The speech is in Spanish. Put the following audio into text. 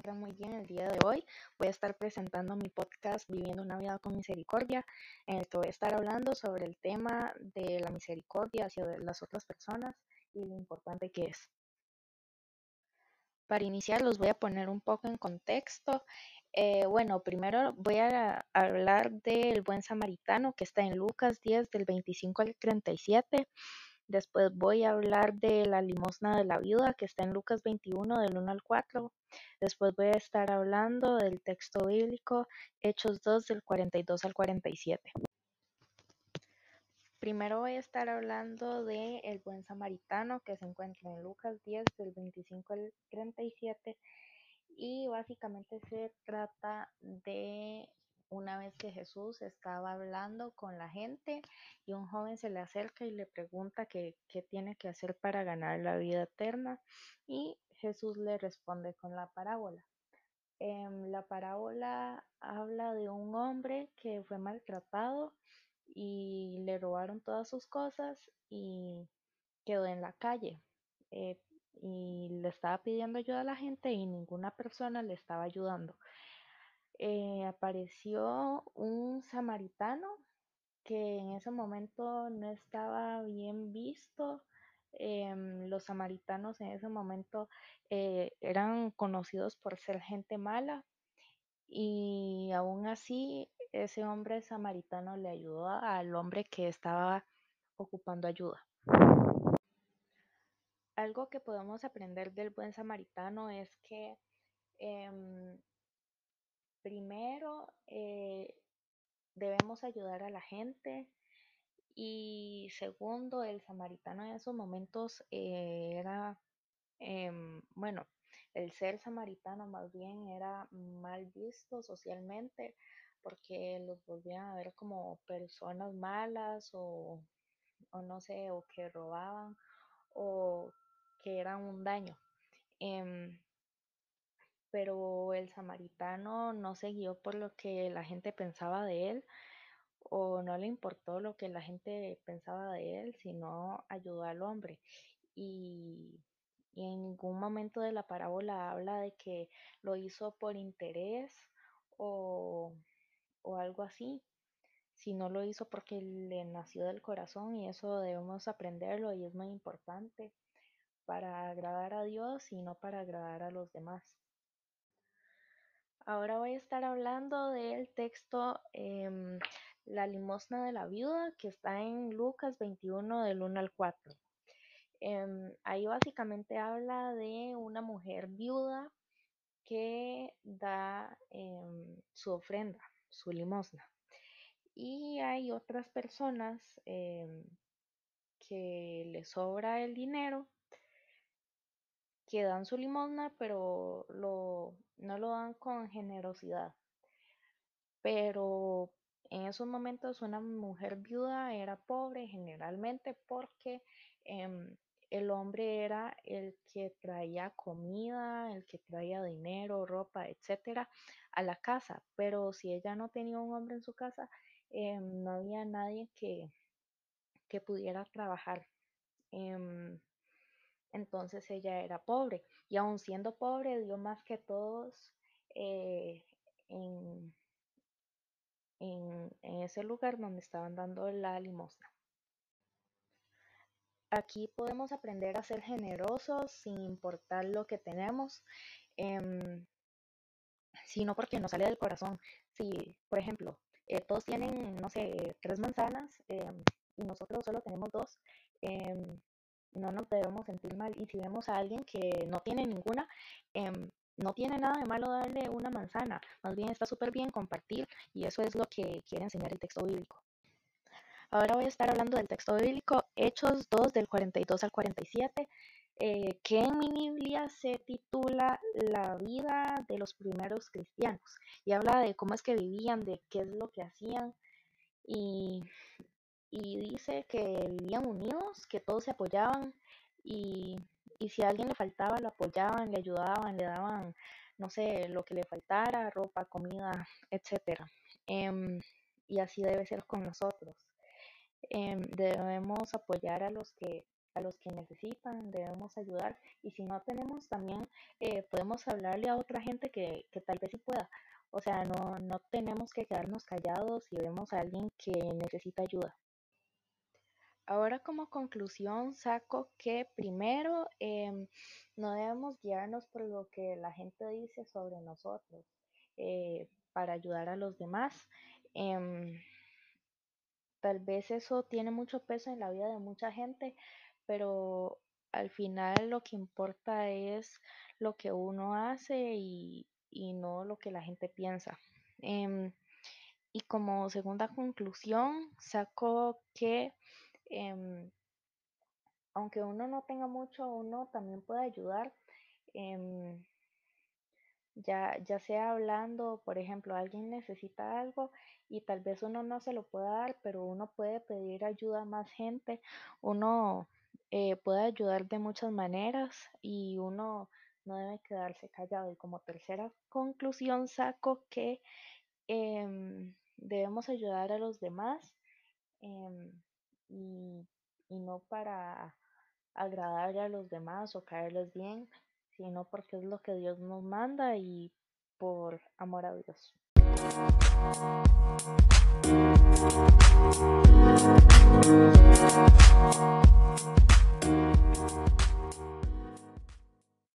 encuentran muy bien el día de hoy. Voy a estar presentando mi podcast Viviendo una vida con misericordia, en el que voy a estar hablando sobre el tema de la misericordia hacia las otras personas y lo importante que es. Para iniciar, los voy a poner un poco en contexto. Eh, bueno, primero voy a hablar del buen samaritano que está en Lucas 10 del 25 al 37. Después voy a hablar de la limosna de la viuda que está en Lucas 21 del 1 al 4. Después voy a estar hablando del texto bíblico Hechos 2 del 42 al 47. Primero voy a estar hablando de el buen samaritano que se encuentra en Lucas 10 del 25 al 37 y básicamente se trata de una vez que Jesús estaba hablando con la gente y un joven se le acerca y le pregunta qué tiene que hacer para ganar la vida eterna y Jesús le responde con la parábola. Em, la parábola habla de un hombre que fue maltratado y le robaron todas sus cosas y quedó en la calle. Eh, y le estaba pidiendo ayuda a la gente y ninguna persona le estaba ayudando. Eh, apareció un samaritano que en ese momento no estaba bien visto. Em, los samaritanos en ese momento eh, eran conocidos por ser gente mala y aún así ese hombre samaritano le ayudó al hombre que estaba ocupando ayuda. Algo que podemos aprender del buen samaritano es que em, primero eh, debemos ayudar a la gente y segundo, el samaritano en esos momentos eh, era, em, bueno, el ser samaritano más bien era mal visto socialmente porque los volvían a ver como personas malas o, o no sé, o que robaban o que eran un daño. Em, pero el samaritano no se guió por lo que la gente pensaba de él o no le importó lo que la gente pensaba de él, sino ayudó al hombre. Y, en ningún momento de la parábola habla de que lo hizo por interés o, o algo así, sino lo hizo porque le nació del corazón y eso debemos aprenderlo y es muy importante para agradar a Dios y no para agradar a los demás. Ahora voy a estar hablando del texto em, La limosna de la viuda que está en Lucas 21 del 1 al 4. Em, ahí básicamente habla de una mujer viuda que da em, su ofrenda, su limosna. Y hay otras personas que les sobra el dinero que dan su limosna, pero no lo dan con generosidad. Pero en esos momentos una mujer viuda era pobre generalmente porque em, el hombre era el que traía comida, el que traía dinero, ropa, etcétera, a la casa. Pero si ella no tenía un hombre en su casa, em, no había nadie que, que pudiera trabajar. Em, entonces ella era pobre y aun siendo pobre dio más que todos eh, en, ese lugar donde estaban dando la limosna. Aquí podemos aprender a ser generosos sin importar lo que tenemos, em, sino porque nos sale del corazón. Si, por ejemplo, eh, todos tienen, no sé, tres manzanas em, y nosotros solo tenemos dos, em, no nos debemos sentir mal. Y si vemos a alguien que no tiene ninguna, em, no tiene nada de malo darle una manzana. Más bien está súper bien compartir y eso es lo que quiere enseñar el texto bíblico. Ahora voy a estar hablando del texto bíblico Hechos 2 del 42 al 47, eh, que en mi Biblia se titula La vida de los primeros cristianos y habla de cómo es que vivían, de qué es lo que hacían y y dice que vivían unidos, que todos se apoyaban y, si a alguien le faltaba, lo apoyaban, le ayudaban, le daban, no sé, lo que le faltara, ropa, comida, etc. Em, y así debe ser con nosotros. Em, debemos apoyar a los que a los que necesitan, debemos ayudar y si no tenemos también eh, podemos hablarle a otra gente que, que tal vez sí pueda. O sea, no, no tenemos que quedarnos callados si vemos a alguien que necesita ayuda. Ahora como conclusión saco que primero em, no debemos guiarnos por lo que la gente dice sobre nosotros eh, para ayudar a los demás. Em, tal vez eso tiene mucho peso en la vida de mucha gente, pero al final lo que importa es lo que uno hace y, no lo que la gente piensa. Em, y como segunda conclusión, saco que em, aunque uno no tenga mucho, uno también puede ayudar. Em, ya, ya sea hablando, por ejemplo, alguien necesita algo y tal vez uno no se lo pueda dar, pero uno puede pedir ayuda a más gente, uno eh, puede ayudar de muchas maneras y uno no debe quedarse callado. Y como tercera conclusión saco que em, debemos ayudar a los demás em, y, y no para agradarle a los demás o caerles bien, sino porque es lo que Dios nos manda y por amor a Dios.